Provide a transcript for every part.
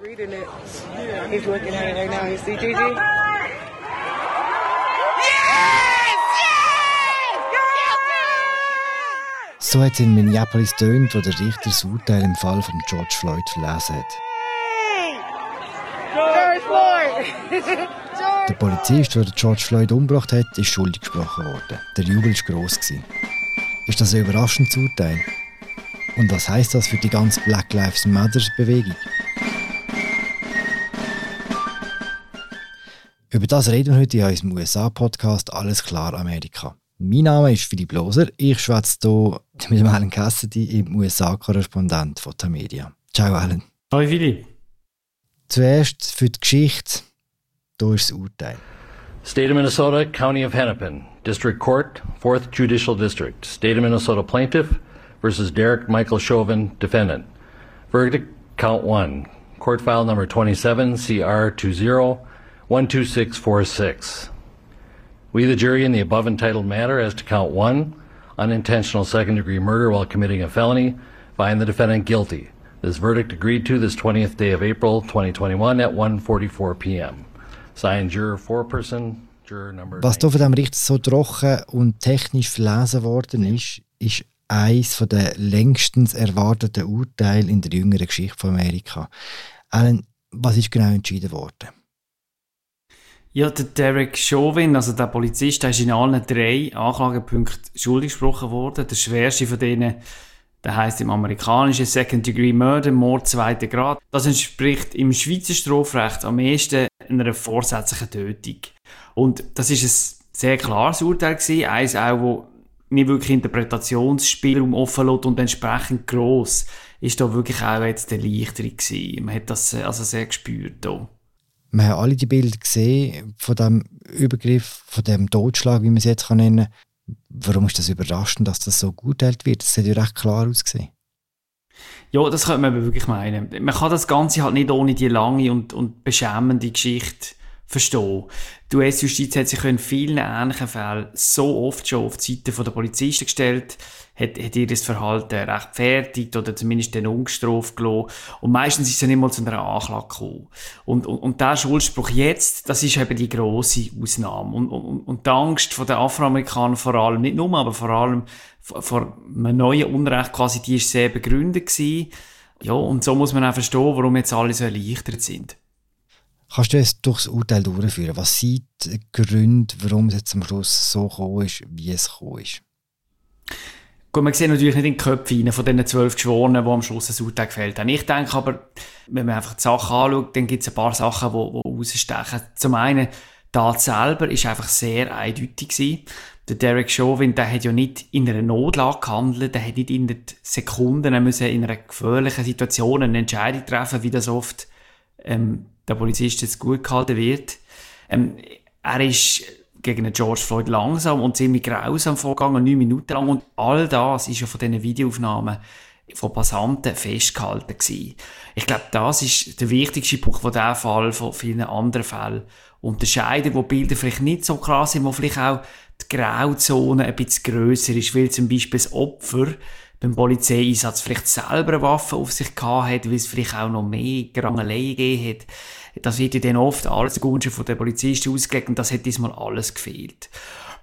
reading it. He's looking at it right now. You see, Gigi? So hat es in Minneapolis tönt, wo der Richter das Urteil im Fall von George Floyd verlesen hat. George Floyd! Der Polizist, der George Floyd umgebracht hat, ist schuldig gesprochen worden. Der Jubel war gross. Gewesen. Ist das ein überraschendes Urteil? Und was heißt das für die ganze Black Lives Matter Bewegung? Über das reden wir heute in unserem USA-Podcast Alles klar Amerika. Mein Name ist Philipp Loser. Ich schwätze hier mit Alan Cassidy, im USA-Korrespondent von Tamedia. Ciao, Alan. Hallo, Philipp. Zuerst für die Geschichte. Hier ist das Urteil. State of Minnesota, County of Hennepin, District Court, 4th Judicial District. State of Minnesota Plaintiff versus Derek Michael Chauvin, Defendant. Verdict, Count 1. Court file number 27, CR 20 12646. We, the jury, in the above entitled matter as to count one, unintentional second degree murder while committing a felony, find the defendant guilty. This verdict agreed to this 20th day of April 2021 at 1:44 p.m. Signed, juror foreperson, juror number. Was hier von dem Richter so trocken und technisch verlesen worden ist, ist eines der längstens erwarteten Urteile in der jüngeren Geschichte von Amerika. Alan, was ist genau entschieden worden? Ja, der Derek Chauvin, also der Polizist, der ist in allen drei Anklagepunkten schuldig gesprochen worden. Der schwerste von denen, der heißt im amerikanischen Second Degree Murder, Mord zweiter Grad. Das entspricht im Schweizer Strafrecht am ehesten einer vorsätzlichen Tötung. Und das ist ein sehr klares Urteil gewesen, eins auch, wo nicht wirklich Interpretationsspielraum offen lässt und entsprechend gross ist da wirklich auch jetzt der Erleichterung gewesen. Man hat das also sehr gespürt hier. Wir haben alle die Bilder gesehen von dem Übergriff, von dem Totschlag, wie man es jetzt nennen kann. Warum ist das überraschend, dass das so gut wird? Das sieht ja recht klar ausgesehen. Ja, das könnte man wirklich meinen. Man kann das Ganze halt nicht ohne die lange und, und beschämende Geschichte verstehen. Die US-Justiz hat sich in vielen ähnlichen Fällen so oft schon auf die Seite der Polizisten gestellt, hat, hat ihr das Verhalten rechtfertigt oder zumindest den ungestraft gelassen. Und meistens ist es nicht mal zu einer Anklage gekommen. Und, und, und der Schuldspruch jetzt, das ist eben die grosse Ausnahme. Und, und, und die Angst von den Afroamerikanern vor allem, nicht nur, aber vor allem vor einem neuen Unrecht quasi, die ist sehr begründet gewesen. Ja, und so muss man auch verstehen, warum jetzt alle so erleichtert sind. Kannst du es durchs Urteil durchführen? Was sind die Gründe, warum es jetzt am Schluss so gekommen ist, wie es gekommen ist? Gut, man sieht natürlich nicht in die Köpfe von diesen zwölf Geschworenen, die am Schluss ein Urteil gefällt haben. Ich denke aber, wenn man einfach die Sachen anschaut, dann gibt es ein paar Sachen, die, die rausstechen. Zum einen, die Tat selber ist einfach sehr eindeutig gewesen. Der Derek Chauvin, der hat ja nicht in einer Notlage gehandelt, der hat nicht in den Sekunden in einer gefährlichen Situation eine Entscheidung treffen, wie das oft ähm, der Polizist jetzt gut gehalten wird. Ähm, er ist gegen George Floyd langsam und ziemlich grausam vorgegangen, neun Minuten lang. Und all das ist ja von diesen Videoaufnahmen von Passanten festgehalten gewesen. Ich glaube, das ist der wichtigste Punkt, der diesen Fall von vielen anderen Fällen unterscheidet, wo Bilder vielleicht nicht so krass sind, wo vielleicht auch die Grauzone ein bisschen grösser ist, weil zum Beispiel das Opfer beim Polizeieinsatz vielleicht selber eine Waffe auf sich gehabt hat, weil es vielleicht auch noch mehr Grangelei gegeben hat. Das wird ja dann oft alles zugunsten von den Polizisten ausgelegt und das hat diesmal alles gefehlt.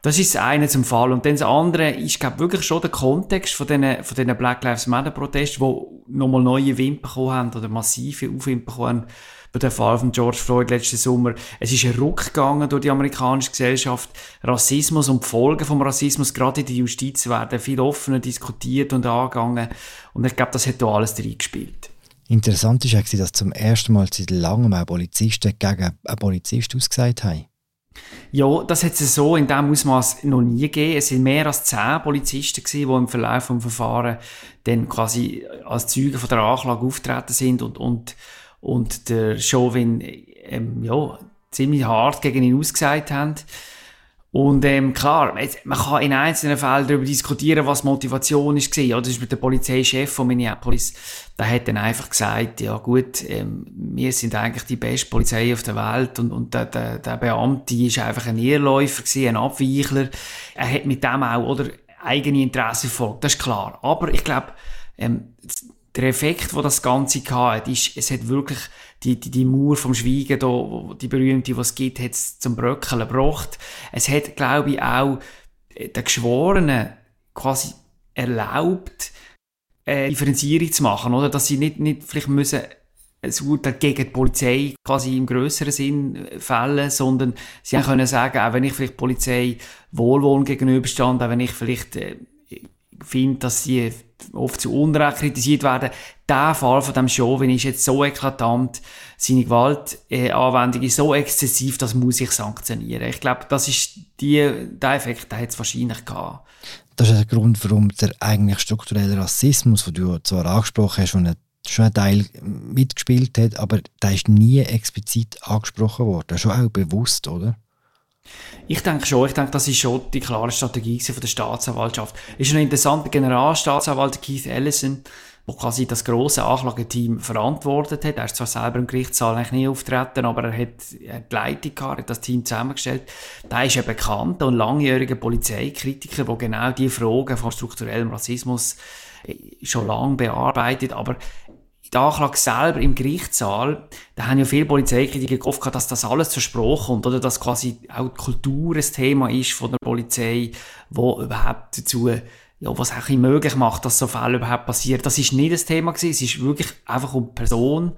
Das ist das eine zum Fall. Und dann das andere ist, glaube wirklich schon der Kontext von diesen, von diesen Black Lives Matter Protesten, die nochmal neue Wind bekommen haben oder massive Aufwind bekommen haben bei dem Fall von George Floyd letzten Sommer. Es ist ein Ruck gegangen durch die amerikanische Gesellschaft. Rassismus und die Folgen vom Rassismus, gerade in der Justiz, werden viel offener diskutiert und angegangen. Und ich glaube, das hat da alles reingespielt. Interessant ist auch, dass zum ersten Mal seit langem auch Polizisten gegen einen Polizist ausgesagt haben. Ja, das hat es so in diesem Ausmaß noch nie gegeben. Es sind mehr als zehn Polizisten gewesen, die im Verlauf des Verfahrens dann quasi als Zeugen von der Anklage auftreten sind und, und, und der Chauvin ähm, ja, ziemlich hart gegen ihn ausgesagt haben. Und ähm, klar, man kann in einzelnen Fällen darüber diskutieren, was Motivation ist. Ja, das ist mit der Polizeichef von Minneapolis. Der hat dann einfach gesagt, ja gut, ähm, wir sind eigentlich die beste Polizei auf der Welt und, und der, der, der Beamte ist einfach ein Irrläufer gewesen, ein Abweichler. Er hat mit dem auch oder eigene Interessen verfolgt, das ist klar. Aber ich glaube, ähm, der Effekt, wo das Ganze hatte, ist, es hat wirklich die, die, die Mauer vom Schweigen, da, die berühmte, die es gibt, hat es zum Bröckeln gebracht. Es hat, glaube ich, auch den Geschworenen quasi erlaubt, eine Differenzierung zu machen, oder? Dass sie nicht, nicht vielleicht müssen ein Urteil gegen die Polizei quasi im größeren Sinn fällen, sondern sie können sagen, auch wenn ich vielleicht Polizei wohlwollend gegenüberstand, auch wenn ich vielleicht äh, finde, dass sie oft zu Unrecht kritisiert werden, der Fall von dem Chauvin ist jetzt so eklatant, seine Gewaltanwendung ist so exzessiv, das muss ich sanktionieren. Ich glaube, das ist die, der Effekt, der es wahrscheinlich gehabt. Das ist der Grund, warum der eigentlich strukturelle Rassismus, den du zwar angesprochen hast, und schon einen Teil mitgespielt hat, aber der ist nie explizit angesprochen worden. Schon auch bewusst, oder? Ich denke schon, ich denke, das ist schon die klare Strategie von der Staatsanwaltschaft. Ist ein interessanter Generalstaatsanwalt Keith Ellison, der quasi das große Anklageteam verantwortet hat. Er ist zwar selber im Gerichtssaal eigentlich nie auftreten, aber er hat, die Leitung gehabt, hat das Team zusammengestellt. Der ist ein bekannter und langjähriger Polizeikritiker, der genau die Fragen von strukturellem Rassismus äh, schon lange bearbeitet, aber die Anklage selber im Gerichtssaal, da haben ja viele Polizeikritiker gehofft, dass das alles zur Sprache kommt, oder dass quasi auch die Kultur ein Thema ist von der Polizei, wo überhaupt dazu, ja, was auch möglich macht, dass so Fälle überhaupt passieren. Das ist nicht das Thema gewesen, es ist wirklich einfach um die Person,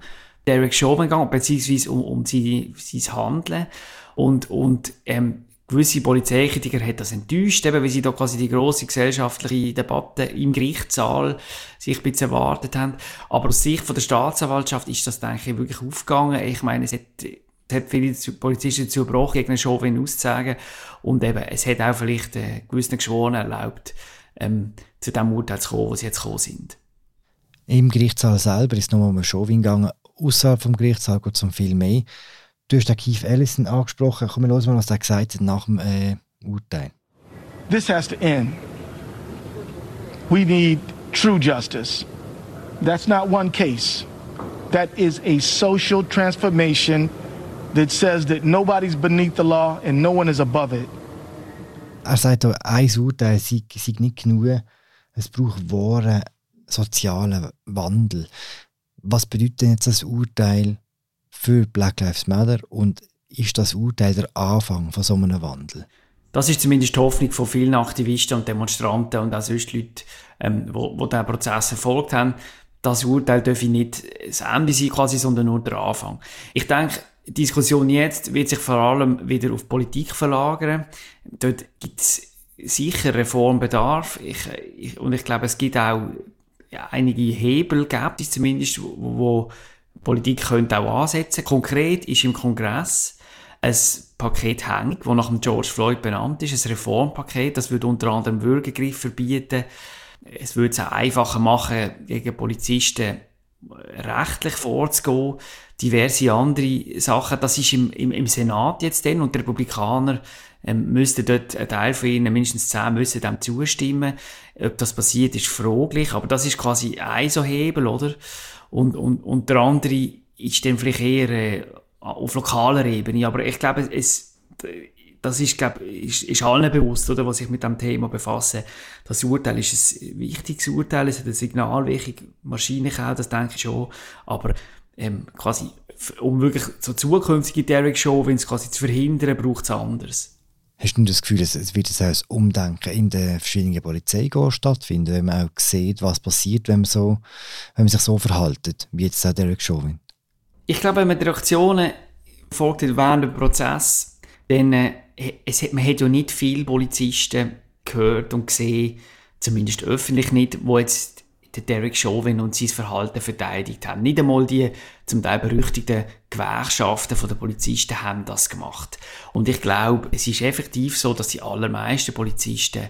Derek Chauvin gegangen, beziehungsweise um, um sein, sein Handeln. Und, und, ähm, gewisse Polizeikritiker hat das enttäuscht, eben, weil sie da quasi die grosse gesellschaftliche Debatte im Gerichtssaal sich ein bisschen erwartet haben. Aber aus Sicht von der Staatsanwaltschaft ist das, denke ich, wirklich aufgegangen. Ich meine, es hat, es hat viele Polizisten dazu gebracht, gegen einen Chauvin auszusagen. Und eben, es hat auch vielleicht äh, gewissen Geschworenen erlaubt, ähm, zu dem Urteil zu kommen, wo sie jetzt gekommen sind. Im Gerichtssaal selber ist es nochmal um einen Chauvin gegangen. Außerhalb vom Gerichtssaal geht es um viel mehr. Du hast den Keith Ellison angesprochen. Komm, wir hören mal, was er gesagt hat nach dem äh, Urteil. This has to end. We need true justice. That's not one case. That is a social transformation that says that nobody's beneath the law and no one is above it. Er sagt, ein Urteil sei, sei nicht genug. Es braucht wahren sozialen Wandel. Was bedeutet denn jetzt das Urteil für Black Lives Matter und ist das Urteil der Anfang von so einem Wandel? Das ist zumindest die Hoffnung von vielen Aktivisten und Demonstranten und auch sonst Leute, ähm, wo, wo diesen Prozess verfolgt haben. Das Urteil darf nicht das Ende sein quasi, sondern nur der Anfang. Ich denke, die Diskussion jetzt wird sich vor allem wieder auf Politik verlagern. Dort gibt es sicher Reformbedarf. Ich, ich, und ich glaube, es gibt auch ja, einige Hebel, gibt es zumindest, wo, wo Politik könnte auch ansetzen. Konkret ist im Kongress ein Paket hängt, das nach dem George Floyd benannt ist, ein Reformpaket. Das würde unter anderem Würgegriff verbieten. Es würde es auch einfacher machen, gegen Polizisten rechtlich vorzugehen. Diverse andere Sachen. Das ist im, im, im Senat jetzt dann und die Republikaner ähm, müssten dort, ein Teil von ihnen, mindestens zehn, müssen dem zustimmen. Ob das passiert, ist fraglich, aber das ist quasi ein so Hebel, oder? Und, und, und der andere ist dann vielleicht eher äh, auf lokaler Ebene. Aber ich glaube, es, das ist, glaube, ist, ist allen bewusst, oder, was sich mit dem Thema befassen. Das Urteil ist ein wichtiges Urteil, es hat eine Signalwirkung, wahrscheinlich auch, das denke ich schon. Aber ähm, quasi, um wirklich so zukünftige Derek Show, wenn es quasi zu verhindern, braucht es anders. Hast du das Gefühl, es wird ein Umdenken in den verschiedenen Polizeigehen stattfinden, wenn man auch sieht, was passiert, wenn man, so, wenn man sich so verhält, wie jetzt auch Derek Chauvin? Ich glaube, wenn man die Reaktionen folgt während dem Prozess, dann äh, es hat, man hat ja nicht viele Polizisten gehört und gesehen, zumindest öffentlich nicht, wo jetzt der Derek Chauvin und sein Verhalten verteidigt haben. Nicht einmal die zum Teil berüchtigten Gewerkschaften der Polizisten haben das gemacht. Und ich glaube, es ist effektiv so, dass die allermeisten Polizisten,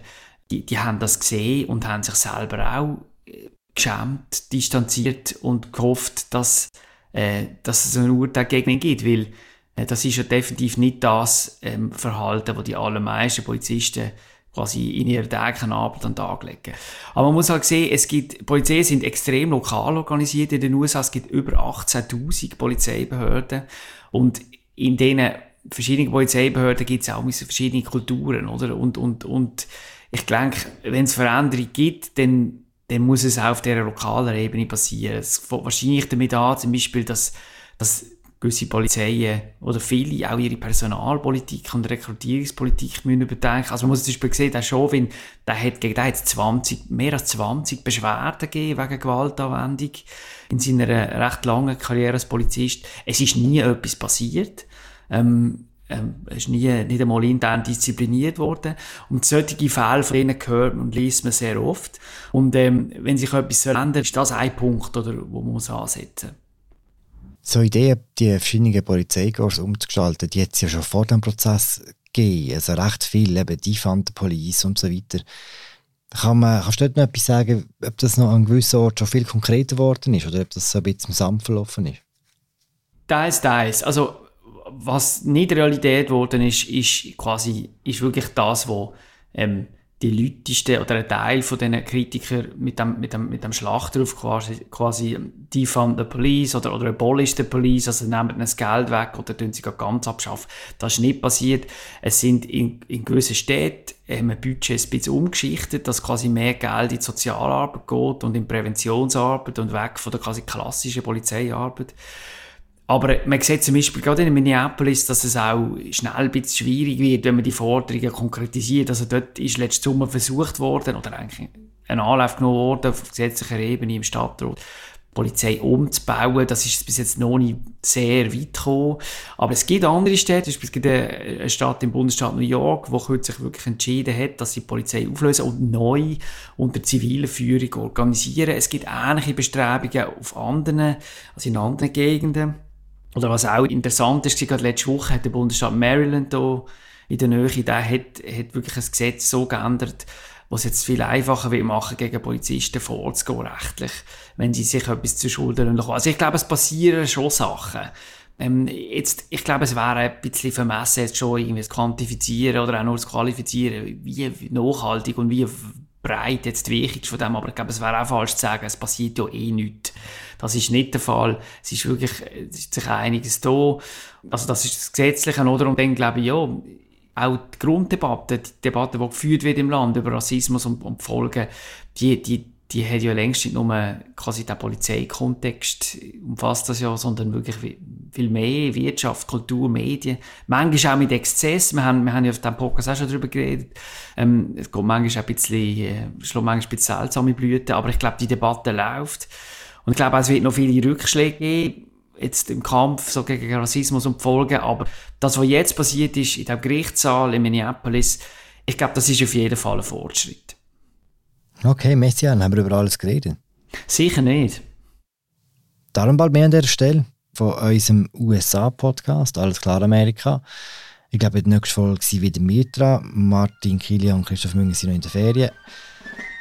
die, die haben das gesehen und haben sich selber auch äh, geschämt, distanziert und gehofft, dass, äh, dass es ein Urteil gegen ihn gibt, weil äh, das ist ja definitiv nicht das ähm, Verhalten, das die allermeisten Polizisten quasi in ihrer täglichen Arbeit an den Tag legen. Aber man muss halt sehen, es gibt, Polizei sind extrem lokal organisiert in den USA. Es gibt über 18.000 Polizeibehörden. Und in diesen verschiedenen Polizeibehörden gibt es auch verschiedene Kulturen, oder? Und, und, und ich denke, wenn es Veränderungen gibt, dann dann muss es auch auf dieser lokalen Ebene passieren. Es fängt wahrscheinlich damit an, zum Beispiel, dass, dass gewisse Polizeien oder viele auch ihre Personalpolitik und Rekrutierungspolitik müssen überdenken. Also man muss zum Beispiel sehen, der Chauvin, der hat gegen den hat 20, mehr als 20 Beschwerden gegeben wegen Gewaltanwendung in seiner recht langen Karriere als Polizist. Es ist nie etwas passiert. Ähm, ähm, ist nie, nicht einmal intern diszipliniert worden. Und solche Fälle von denen hört und liest man sehr oft. Und ähm, wenn sich etwas ändert, ist das ein Punkt, oder, wo man muss ansetzen muss. So Ideen, die verschiedenen Polizeikorps umzugestalten, die es ja schon vor dem Prozess gegeben. Also recht viel, eben die Police und so weiter. Kann man, kannst du dort noch etwas sagen, ob das noch an gewissen Ort schon viel konkreter geworden ist oder ob das so ein bisschen Sand verlaufen ist? Teils, teils. Also was nicht Realität geworden ist, ist quasi ist wirklich das, was ähm, die Leute oder ein Teil von diesen Kritikern mit dem, mit dem, mit dem Schlachtruf quasi, quasi defund the police oder, oder abolish the police, also nehmen das Geld weg oder tun sie ganz abschaffen. Das ist nicht passiert. Es sind in, in gewissen Städten ähm, Budget ein bisschen umgeschichtet, dass quasi mehr Geld in Sozialarbeit geht und in Präventionsarbeit und weg von der quasi klassischen Polizeiarbeit. Aber man sieht zum Beispiel gerade in Minneapolis, dass es auch schnell ein bisschen schwierig wird, wenn man die Forderungen konkretisiert. Also dort ist letztes Sommer versucht worden, oder eigentlich ein Anlauf genommen worden auf gesetzlicher Ebene im Stadtrat, die Polizei umzubauen. Das ist bis jetzt noch nicht sehr weit gekommen. Aber es gibt andere Städte, es gibt eine Stadt im Bundesstaat New York, wo kürzlich wirklich entschieden hat, dass sie die Polizei auflösen und neu unter ziviler Führung organisieren. Es gibt ähnliche Bestrebungen auf anderen, also in anderen Gegenden. Oder was auch interessant ist, gerade letzte Woche hat der Bundesstaat Maryland hier in der Nähe, der hat, hat wirklich ein Gesetz so geändert, was jetzt viel einfacher will machen, gegen Polizisten vorzugehen, rechtlich, wenn sie sich etwas zu Schulden lassen. Also ich glaube, es passieren schon Sachen. Ähm, jetzt, ich glaube, es wäre ein bisschen vermessen, jetzt schon irgendwie zu quantifizieren oder auch nur zu qualifizieren, wie nachhaltig und wie breit jetzt die Wirkung von dem, aber ich glaube, es wäre auch falsch zu sagen, es passiert ja eh nichts. Das ist nicht der Fall. Es ist wirklich, es ist sich einiges da. Also das ist das Gesetzliche, oder? Und dann glaube ich, ja, auch die Grunddebatte, die Debatte, die geführt wird im Land über Rassismus und, und Folgen, die, die, die hat ja längst nicht nur quasi den Polizeikontext umfasst das ja, sondern wirklich viel mehr Wirtschaft, Kultur, Medien. Manchmal auch mit Exzess. Wir haben, wir haben ja auf diesem Podcast auch schon darüber geredet. Ähm, es geht manchmal auch ein bisschen, äh, schlägt manchmal ein bisschen seltsame Blüten, aber ich glaube, die Debatte läuft. Und ich glaube, es wird noch viele Rückschläge geben, jetzt im Kampf so gegen Rassismus und die Folgen. Aber das, was jetzt passiert ist in dem Gerichtssaal in Minneapolis, ich glaube, das ist auf jeden Fall ein Fortschritt. Okay, Messian, haben wir über alles geredet? Sicher nicht. Darum bald mehr an der Stelle von unserem USA-Podcast, Alles klar Amerika. Ich glaube, die nächste Folge sind wieder wir dran. Martin Kilian und Christoph Münger sind noch in der Ferien.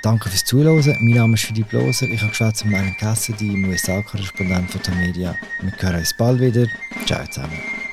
Danke fürs Zuhören. Mein Name ist Philipp Loser. Ich habe geschwätzt mit meinem Cassidy, im USA-Korrespondent von der Media. Wir hören uns bald wieder. Ciao zusammen.